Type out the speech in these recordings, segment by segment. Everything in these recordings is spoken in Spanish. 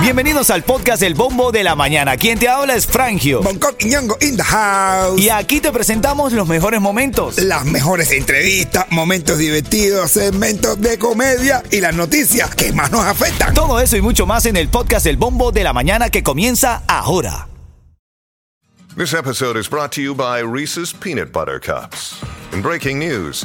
Bienvenidos al podcast El Bombo de la Mañana. Quien te habla es Frangio. Bangkok y Ñongo in the house. Y aquí te presentamos los mejores momentos. Las mejores entrevistas, momentos divertidos, segmentos de comedia y las noticias que más nos afectan. Todo eso y mucho más en el podcast El Bombo de la Mañana que comienza ahora. This episode is brought to you by Reese's Peanut Butter Cups. In breaking news,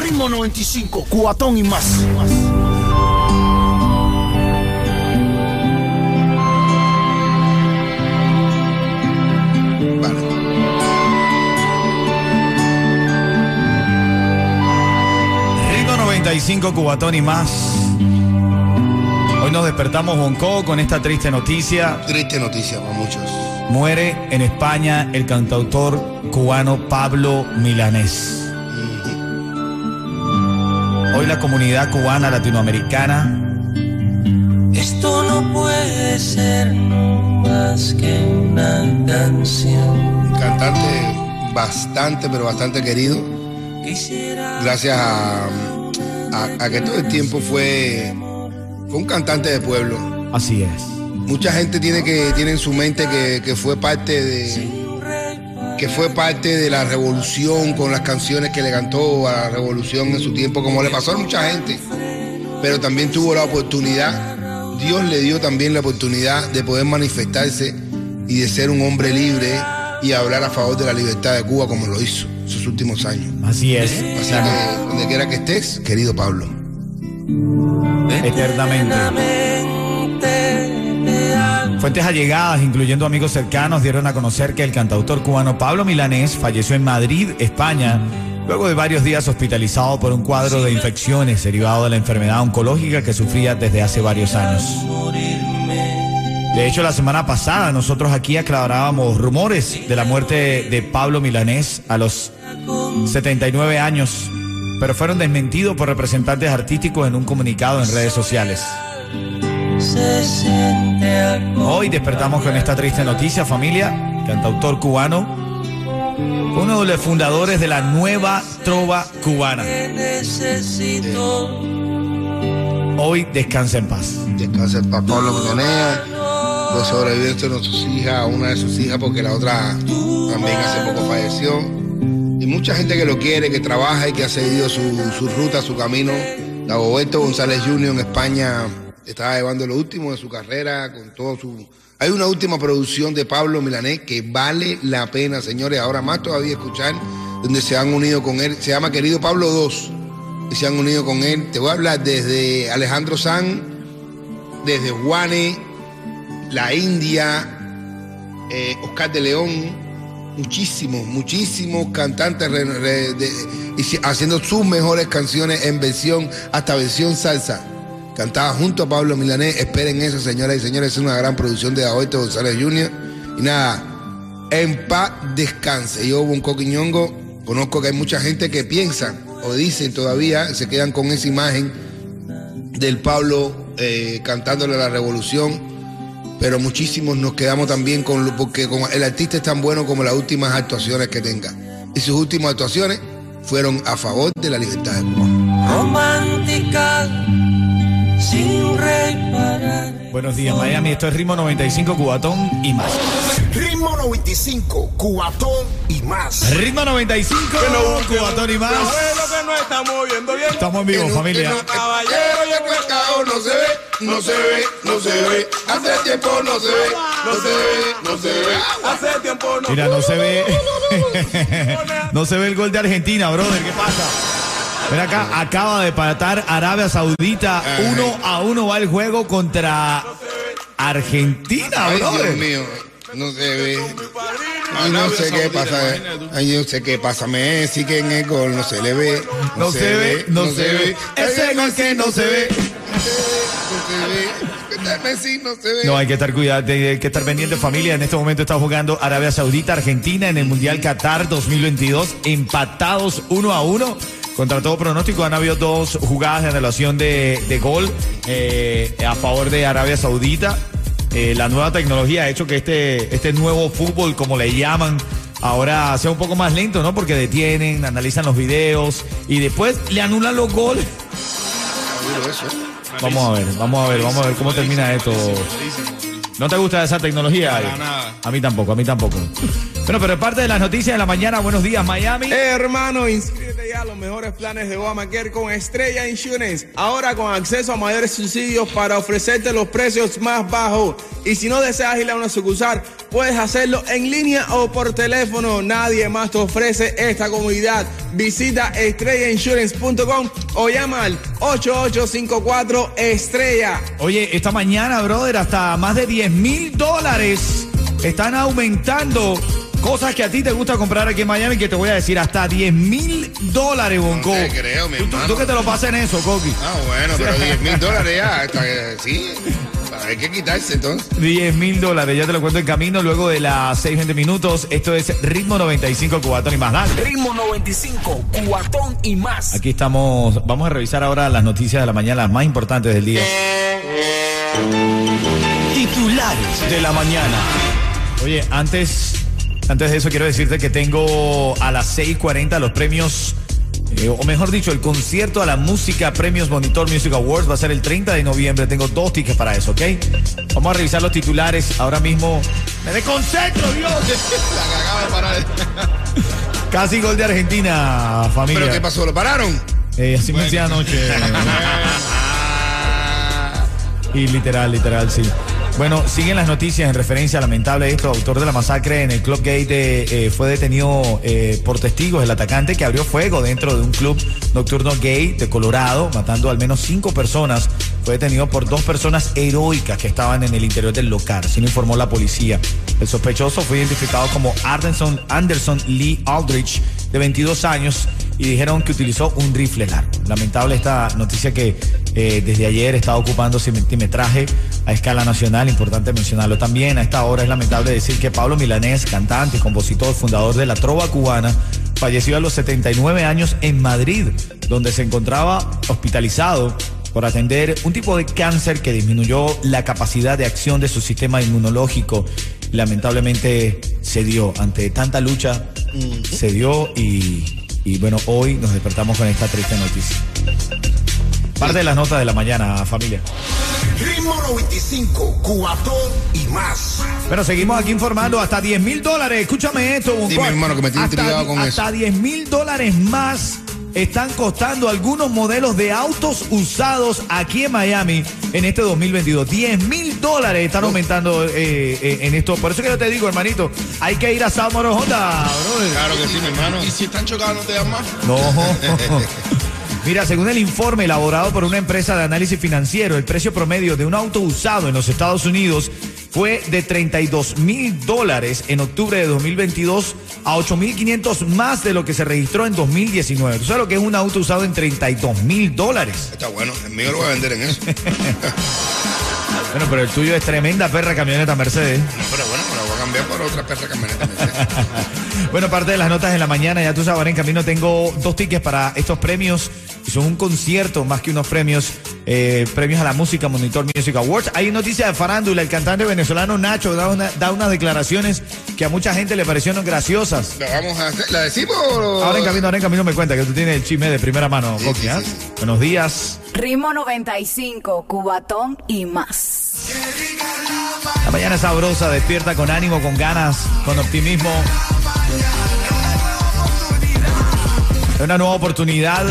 Ritmo 95, cuatón y más. Vale. Ritmo 95, Cubatón y más. Hoy nos despertamos Bonco con esta triste noticia. Triste noticia para muchos. Muere en España el cantautor cubano Pablo Milanés. Hoy la comunidad cubana latinoamericana Esto no puede ser más que una canción. Un cantante bastante, pero bastante querido. Gracias a, a- a que todo el tiempo fue, fue un cantante de pueblo. así es. Mucha gente tiene que tiene en su mente que, que fue parte de que fue parte de la revolución con las canciones que le cantó a la revolución en su tiempo, como le pasó a mucha gente. Pero también tuvo la oportunidad, Dios le dio también la oportunidad de poder manifestarse y de ser un hombre libre y hablar a favor de la libertad de Cuba como lo hizo en sus últimos años. Así es. Así que donde quiera que estés, querido Pablo. Eternamente. Fuentes allegadas, incluyendo amigos cercanos, dieron a conocer que el cantautor cubano Pablo Milanés falleció en Madrid, España, luego de varios días hospitalizado por un cuadro de infecciones derivado de la enfermedad oncológica que sufría desde hace varios años. De hecho, la semana pasada nosotros aquí aclarábamos rumores de la muerte de Pablo Milanés a los 79 años, pero fueron desmentidos por representantes artísticos en un comunicado en redes sociales. Hoy despertamos con esta triste noticia, familia. Cantautor cubano, uno de los fundadores de la nueva trova cubana. Hoy descansa en paz. Descansa el papá Pablo Milanés, los sobrevivientes de sus hijas, una de sus hijas, porque la otra también hace poco falleció. Y mucha gente que lo quiere, que trabaja y que ha seguido su, su ruta, su camino. Dagoberto González Jr. en España estaba llevando lo último de su carrera con todo su. Hay una última producción de Pablo Milanés que vale la pena, señores. Ahora más todavía escuchar, donde se han unido con él. Se llama Querido Pablo 2 y se han unido con él. Te voy a hablar desde Alejandro Sanz, desde Juane, La India, eh, Oscar de León, muchísimos, muchísimos cantantes haciendo sus mejores canciones en versión, hasta versión salsa. Cantaba junto a Pablo Milanés. Esperen eso, señoras y señores. Es una gran producción de Dagoberto González Jr. Y nada, en paz descanse. Yo, un coquiñongo, conozco que hay mucha gente que piensa o dicen todavía, se quedan con esa imagen del Pablo eh, cantándole la revolución, pero muchísimos nos quedamos también con lo, porque el artista es tan bueno como las últimas actuaciones que tenga. Y sus últimas actuaciones fueron a favor de la libertad de Cuba. romántica sin reparar. Buenos días, Miami. Esto es Ritmo 95, Cubatón y más. Ritmo 95, Cubatón y más. Ritmo 95, Cubatón y más. que no estamos viendo bien. Estamos en vivo, familia. Caballero, no se ve, no se ve, no se ve. Hace tiempo no se ve, no se ve, no se ve. Hace tiempo no. Mira, no se ve. no se ve el gol de Argentina, brother. ¿Qué pasa? Acá, acaba de patar Arabia Saudita. Uno a uno va el juego contra Argentina, Ay, Dios brother. mío, no se ve. Ay, no sé qué pasa. Ay, no sé qué pasa. Messi que en el gol no se le ve. No se ve, no se ve. Ese gol que no se ve. No se ve. Messi no se ve. No, hay que estar cuidado, hay que estar pendiente familia. En este momento está jugando Arabia Saudita, Argentina en el Mundial Qatar 2022, empatados uno a uno. Contra todo pronóstico han habido dos jugadas de anulación de, de gol eh, a favor de Arabia Saudita. Eh, la nueva tecnología ha hecho que este, este nuevo fútbol, como le llaman, ahora sea un poco más lento, ¿no? Porque detienen, analizan los videos y después le anulan los goles. ¿eh? Vamos a ver, vamos a ver, vamos a ver cómo termina esto. ¿No te gusta esa tecnología? Ari? A mí tampoco, a mí tampoco. Bueno, pero es parte de las noticias de la mañana. Buenos días, Miami. Hermano, inscríbete ya a los mejores planes de Obamacare con Estrella Insurance. Ahora con acceso a mayores subsidios para ofrecerte los precios más bajos. Y si no deseas ir a una sucursal, puedes hacerlo en línea o por teléfono. Nadie más te ofrece esta comodidad. Visita estrellainsurance.com o llama al 8854 Estrella. Oye, esta mañana, brother, hasta más de 10 mil dólares están aumentando cosas que a ti te gusta comprar aquí en Miami que te voy a decir hasta 10 mil dólares, Bonco. te creo, mi ¿Tú, tú- hermano. tú que te lo pases en eso, Coqui. Ah, bueno, pero 10 mil dólares ya. eh, sí, hay que quitarse entonces. 10 mil dólares, ya te lo cuento en camino luego de las 6, 20 minutos. Esto es Ritmo 95 Cubatón y más. Dale. Ritmo 95, cuatón y más. Aquí estamos, vamos a revisar ahora las noticias de la mañana, las más importantes del día. Titulares de la mañana. Oye, antes, antes de eso quiero decirte que tengo a las 6.40 los premios, eh, o mejor dicho, el concierto a la música Premios Monitor Music Awards va a ser el 30 de noviembre. Tengo dos tickets para eso, ¿ok? Vamos a revisar los titulares ahora mismo. ¡Me desconcentro, Dios! La cagaba de parar. Casi gol de Argentina, familia. ¿Pero qué pasó? ¿Lo pararon? Eh, así me decía anoche. y literal, literal, sí. Bueno, siguen las noticias en referencia a lamentable esto. Autor de la masacre en el Club Gate eh, fue detenido eh, por testigos. El atacante que abrió fuego dentro de un club nocturno gay de Colorado, matando al menos cinco personas, fue detenido por dos personas heroicas que estaban en el interior del local. Así lo informó la policía. El sospechoso fue identificado como Anderson, Anderson Lee Aldrich, de 22 años, y dijeron que utilizó un rifle largo. Lamentable esta noticia que eh, desde ayer está ocupando centimetraje a escala nacional, importante mencionarlo también. A esta hora es lamentable decir que Pablo Milanés, cantante, compositor, fundador de la trova cubana, falleció a los 79 años en Madrid, donde se encontraba hospitalizado por atender un tipo de cáncer que disminuyó la capacidad de acción de su sistema inmunológico. Lamentablemente se dio ante tanta lucha, se dio y, y bueno, hoy nos despertamos con esta triste noticia. Parte de las notas de la mañana, familia. Ritmo 95, Cubatón y más. Bueno, seguimos aquí informando hasta 10 mil dólares. Escúchame esto, Bonco. Dime, hermano, que me tiene Hasta intrigado con Hasta 10 mil dólares más están costando algunos modelos de autos usados aquí en Miami en este 2022. 10 mil dólares están aumentando eh, eh, en esto. Por eso que yo te digo, hermanito, hay que ir a Salmoro Honda, brother. Claro que sí, mi hermano. ¿Y si están chocados no te dan más? No. Mira, según el informe elaborado por una empresa de análisis financiero, el precio promedio de un auto usado en los Estados Unidos fue de 32 mil dólares en octubre de 2022 a 8 mil 500 más de lo que se registró en 2019. ¿Tú sabes lo que es un auto usado en 32 mil dólares? Está bueno, el mío lo voy a vender en eso. Bueno, pero el tuyo es tremenda perra camioneta Mercedes. No, pero bueno, me la voy a cambiar por otra perra camioneta. Mercedes. Bueno, parte de las notas de la mañana, ya tú sabes, en camino tengo dos tickets para estos premios. Son un concierto más que unos premios eh, premios a la música Monitor Music Awards. Hay noticias de farándula. El cantante venezolano Nacho da, una- da unas declaraciones que a mucha gente le parecieron graciosas. ¿La vamos a hacer? ¿La decimos o- Ahora en camino, ahora en camino me cuenta que tú tienes el chisme de primera mano, Sí, Coqui, sí, ¿ah? sí, sí. Buenos días. Ritmo 95, Cubatón y más. La mañana es sabrosa, despierta con ánimo, con ganas, con optimismo. Es una nueva oportunidad.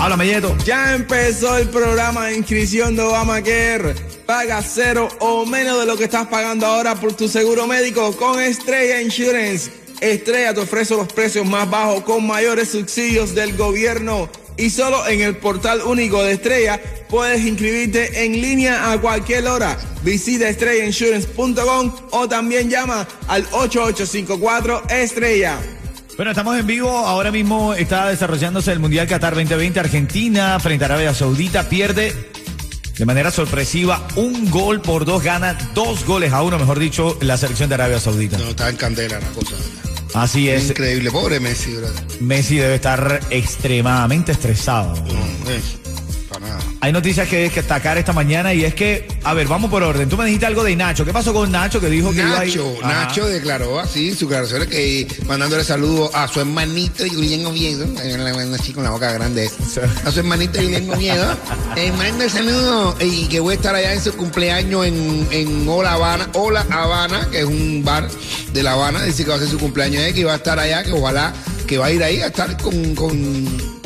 Háblame, Yeto. Ya empezó el programa de inscripción de Obamacare. Paga cero o menos de lo que estás pagando ahora por tu seguro médico con Estrella Insurance. Estrella te ofrece los precios más bajos con mayores subsidios del gobierno. Y solo en el portal único de Estrella puedes inscribirte en línea a cualquier hora. Visita estrellainsurance.com o también llama al 8854 Estrella. Bueno, estamos en vivo. Ahora mismo está desarrollándose el Mundial Qatar 2020. Argentina frente a Arabia Saudita pierde de manera sorpresiva un gol por dos. Gana dos goles a uno, mejor dicho, la selección de Arabia Saudita. No, está en candela la cosa. Así es. Increíble. Pobre Messi, brother. Messi debe estar extremadamente estresado. No, nada. Hay noticias que destacar esta mañana y es que, a ver, vamos por orden. Tú me dijiste algo de Nacho. ¿Qué pasó con Nacho que dijo que iba a ir? Nacho. Nacho declaró así su declaración que mandándole saludos a su hermanito Julián Oviedo, así con la boca grande a su hermanito Julián Oviedo, eh, manda el saludo y que voy a estar allá en su cumpleaños en, en Hola Habana, Hola Habana, que es un bar de La Habana, dice que va a ser su cumpleaños eh, que va a estar allá, que ojalá que va a ir ahí a estar con, con,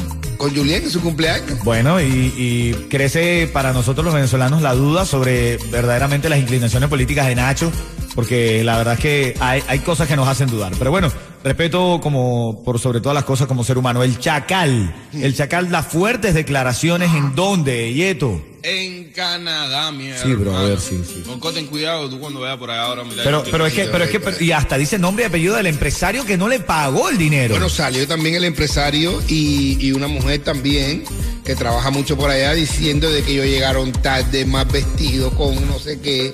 en su cumpleaños. Bueno, y, y crece para nosotros los venezolanos la duda sobre verdaderamente las inclinaciones políticas de Nacho, porque la verdad es que hay, hay cosas que nos hacen dudar. Pero bueno, respeto como por sobre todas las cosas como ser humano. El Chacal, el Chacal da fuertes declaraciones en donde, Yeto. En Canadá, mierda. Sí, brother, sí, sí. Con ten cuidado tú cuando vayas por allá ahora. Mira, Pero, pero es que, pero es que, y hasta dice nombre y apellido del empresario que no le pagó el dinero. Bueno, salió también el empresario y, y una mujer también que trabaja mucho por allá diciendo de que ellos llegaron tarde, más vestidos, con no sé qué.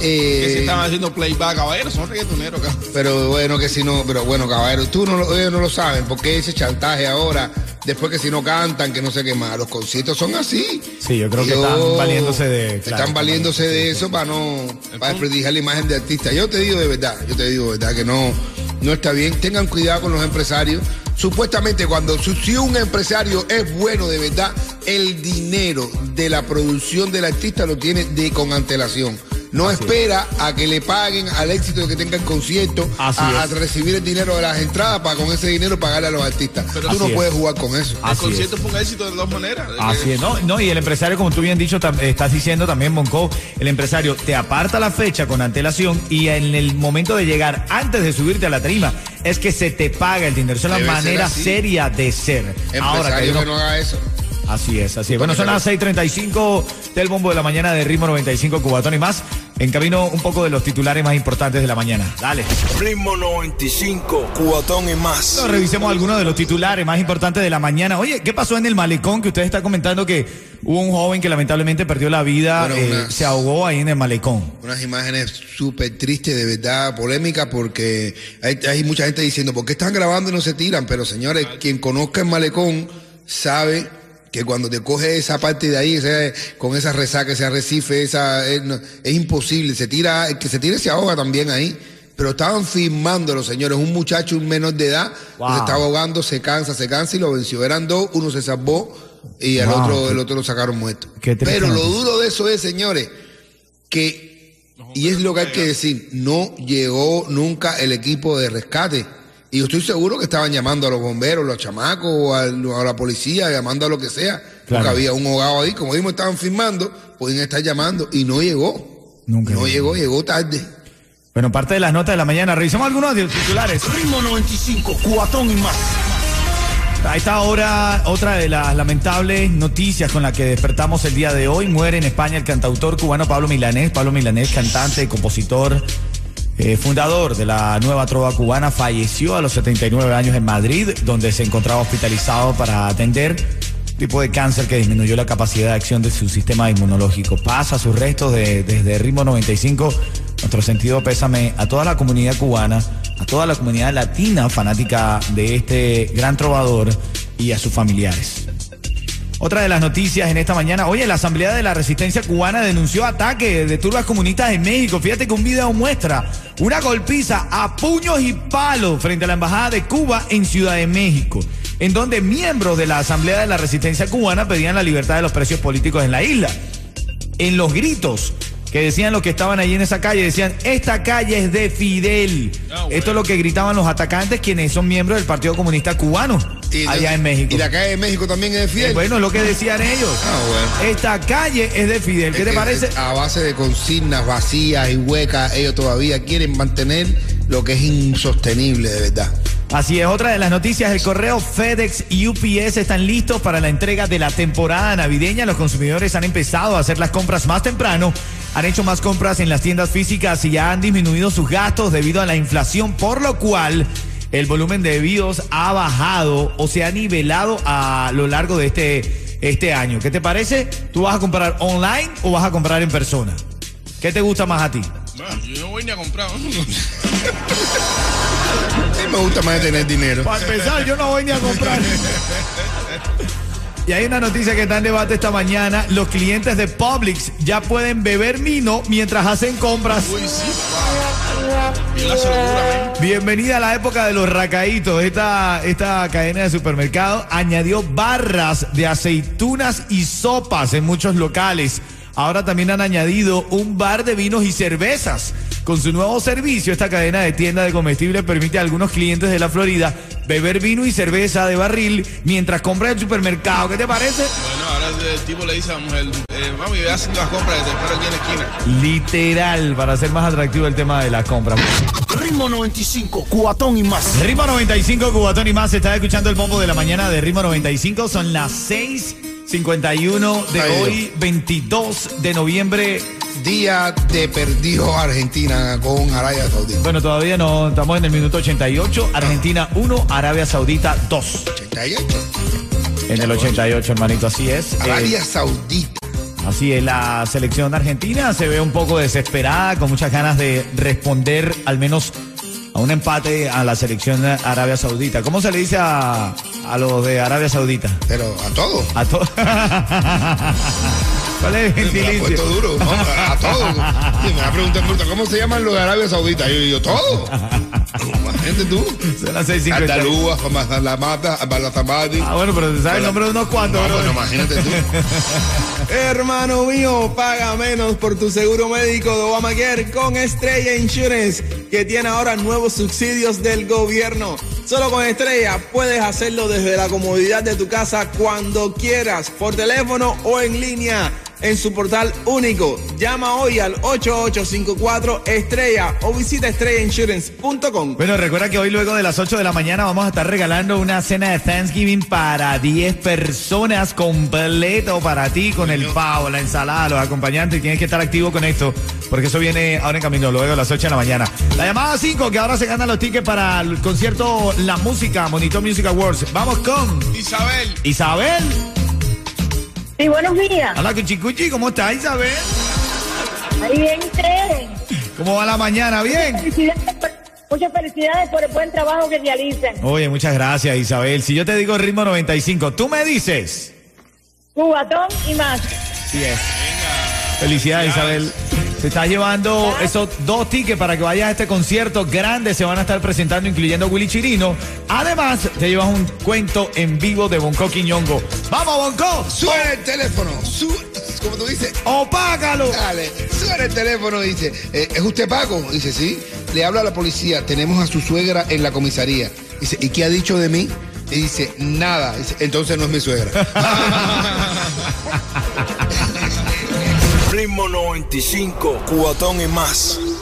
que Eh, si estaban haciendo playback, caballeros, son reggaetoneros, cabrón. pero bueno, que si no, pero bueno, caballero, tú no lo, ellos no lo saben, porque ese chantaje ahora, después que si no cantan, que no sé qué más, los conciertos son así. Sí, yo creo que están valiéndose de. claro, están valiéndose de eso para no para desprestigiar la imagen de artista. Yo te digo de verdad, yo te digo de verdad que no, no está bien. Tengan cuidado con los empresarios. Supuestamente cuando si un empresario es bueno de verdad, el dinero de la producción del artista lo tiene de con antelación. No espera a que le paguen al éxito de que tenga el concierto, Así a, recibir el dinero de las entradas para con ese dinero pagarle a los artistas. Pero Tú no es. puedes jugar con eso. El Así concierto es. fue un éxito de dos maneras. Así es, ¿no? no, y el empresario, como tú bien dicho, estás diciendo también, Monco, el empresario te aparta la fecha con antelación y en el momento de llegar, antes de subirte a la tarima, es que se te paga el dinero. Esa es la manera seria de ser. Ahora que Empresario que unos- no haga eso. Así es, así es. Bueno, son las 6:35 del bombo de la mañana de ritmo 95 Cubatón y más. En camino un poco de los titulares más importantes de la mañana. Dale. Ritmo 95, cubatón y más. Bueno, revisemos algunos de los titulares más importantes de la mañana. Oye, ¿qué pasó en el malecón? Que usted está comentando que hubo un joven que lamentablemente perdió la vida, Bueno, eh, unas- se ahogó ahí en el malecón. Unas imágenes súper tristes, de verdad, polémicas, porque hay, hay mucha gente diciendo, ¿por qué están grabando y no se tiran? Pero señores, quien conozca el malecón sabe que cuando te coge esa parte de ahí, ese- con esa resaca, ese arrecife, esa, es, no- es imposible. Se tira, el que se tire se ahoga también ahí. Pero estaban filmando los señores, un muchacho, un menor de edad, Wow. se estaba ahogando, se cansa, se cansa y lo venció. Eran dos, uno se salvó y el Wow, otro, el otro lo sacaron muerto. Pero lo duro de eso es, señores, que, y es lo que hay que decir, no llegó nunca el equipo de rescate. Y yo estoy seguro que estaban llamando a los bomberos, los chamacos, o a, a la policía, llamando a lo que sea. Porque había un ahogado ahí, como mismo estaban filmando, pueden estar llamando y no llegó. Nunca no llegó. llegó, tarde. Bueno, parte de las notas de la mañana. Revisemos algunos de los titulares. Ritmo 95, cubatón y más. A esta hora, otra de las lamentables noticias con la que despertamos el día de hoy. Muere en España el cantautor cubano Pablo Milanés. Pablo Milanés, cantante, compositor, eh, fundador de la nueva trova cubana, falleció a los 79 años en Madrid, donde se encontraba hospitalizado para atender tipo de cáncer que disminuyó la capacidad de acción de su sistema inmunológico. Pasa sus restos de- desde Ritmo 95. Nuestro sentido pésame a toda la comunidad cubana, a toda la comunidad latina fanática de este gran trovador y a sus familiares. Otra de las noticias en esta mañana, oye, la Asamblea de la Resistencia Cubana denunció ataque de turbas comunistas en México. Fíjate que un video muestra una golpiza a puños y palos frente a la Embajada de Cuba en Ciudad de México, en donde miembros de la Asamblea de la Resistencia Cubana pedían la libertad de los precios políticos en la isla. En los gritos que decían los que estaban allí en esa calle, decían, esta calle es de Fidel. Esto es lo que gritaban los atacantes, quienes son miembros del Partido Comunista Cubano, Y allá de- en México. Y la calle de México también es de Fidel. Eh, Bueno, es lo que decían ellos. Ah, bueno. Esta calle es de Fidel. ¿Qué Es te que, parece? A base de consignas vacías y huecas, ellos todavía quieren mantener lo que es insostenible, de verdad. Así es, otra de las noticias, el correo FedEx y UPS están listos para la entrega de la temporada navideña. Los consumidores han empezado a hacer las compras más temprano, han hecho más compras en las tiendas físicas y ya han disminuido sus gastos debido a la inflación, por lo cual el volumen de envíos ha bajado o se ha nivelado a lo largo de este, este año. ¿Qué te parece? ¿Tú vas a comprar online o vas a comprar en persona? ¿Qué te gusta más a ti? Bueno, yo no voy ni a comprar. Sí me gusta más tener dinero. Para empezar, yo no voy ni a comprar. Y hay una noticia que está en debate esta mañana. Los clientes de Publix ya pueden beber vino mientras hacen compras. Uy, sí. Bienvenida a la época de los racaitos. Esta, esta cadena de supermercado añadió barras de aceitunas y sopas en muchos locales. Ahora también han añadido un bar de vinos y cervezas. Con su nuevo servicio, esta cadena de tiendas de comestibles permite a algunos clientes de la Florida beber vino y cerveza de barril mientras compran en el supermercado. ¿Qué te parece? Bueno, ahora el tipo le dice a la mujer, eh, mami, ve haciendo las compras que te espero aquí en la esquina. Literal, para hacer más atractivo el tema de las compras. Ritmo 95, cuatón y más. Ritmo 95, Cubatón y más. Estás escuchando el bombo de la mañana de Ritmo 95. Son las 6:51 de Ay, hoy, 22 de noviembre. Día de perdido Argentina con Arabia Saudita. Bueno, todavía no estamos en el minuto 88. Argentina 1, Arabia Saudita 2. 88. En el 88, hermanito, así es. Arabia Eh, Saudita. Así es, la selección argentina se ve un poco desesperada, con muchas ganas de responder al menos a un empate a la selección de Arabia Saudita. ¿Cómo se le dice a, a los de Arabia Saudita? Pero a todo. A todos. ¿Cuál es el Me ha puesto duro. ¿no? A todo. Sí, me va a preguntar, pregunta, ¿cómo se llaman los de Arabia Saudita? Yo digo, todo. Imagínate tú. Son las 6:50. Andalúa, Malamata, Balatamati. Ah, bueno, pero te sabes el nombre de unos cuantos, No, bueno, imagínate tú. Hermano mío, paga menos por tu seguro médico de Obamacare con Estrella Insurance, que tiene ahora nuevos subsidios del gobierno. Solo con Estrella puedes hacerlo desde la comodidad de tu casa cuando quieras, por teléfono o en línea, en su portal único. Llama hoy al 8854 Estrella o visita estrellainsurance.com. Bueno, recuerda que hoy luego de las 8 de la mañana vamos a estar regalando una cena de Thanksgiving para 10 personas completo para ti con el pavo, la ensalada, los acompañantes. Tienes que estar activo con esto porque eso viene ahora en camino luego de las 8 de la mañana. La llamada 5 que ahora se ganan los tickets para el concierto La Música, Monitor Music Awards. Vamos con Isabel, Isabel. Sí, buenos días. Hola, Cuchicuchi, ¿cómo estás, Isabel? Ahí bien ustedes. ¿Cómo va la mañana? ¿Bien? Muchas felicidades por el buen trabajo que realizan. Oye, muchas gracias, Isabel. Si yo te digo ritmo 95, tú me dices. Cubatón y más. Sí es. Felicidades, Isabel. Te estás llevando esos dos tickets para que vayas a este concierto grande. Se van a estar presentando, incluyendo Willy Chirino. Además, te llevas un cuento en vivo de Bonco Quiñongo. ¡Vamos, Bonco! Suena el teléfono. Su, como tú dices. ¡Opágalo! Dale, suena el teléfono dice, eh, ¿es usted Paco? Dice, sí. Le habla a la policía, tenemos a su suegra en la comisaría. Dice, ¿y qué ha dicho de mí? Y dice, nada. Dice, entonces no es mi suegra. Ritmo 95, cuatón y más.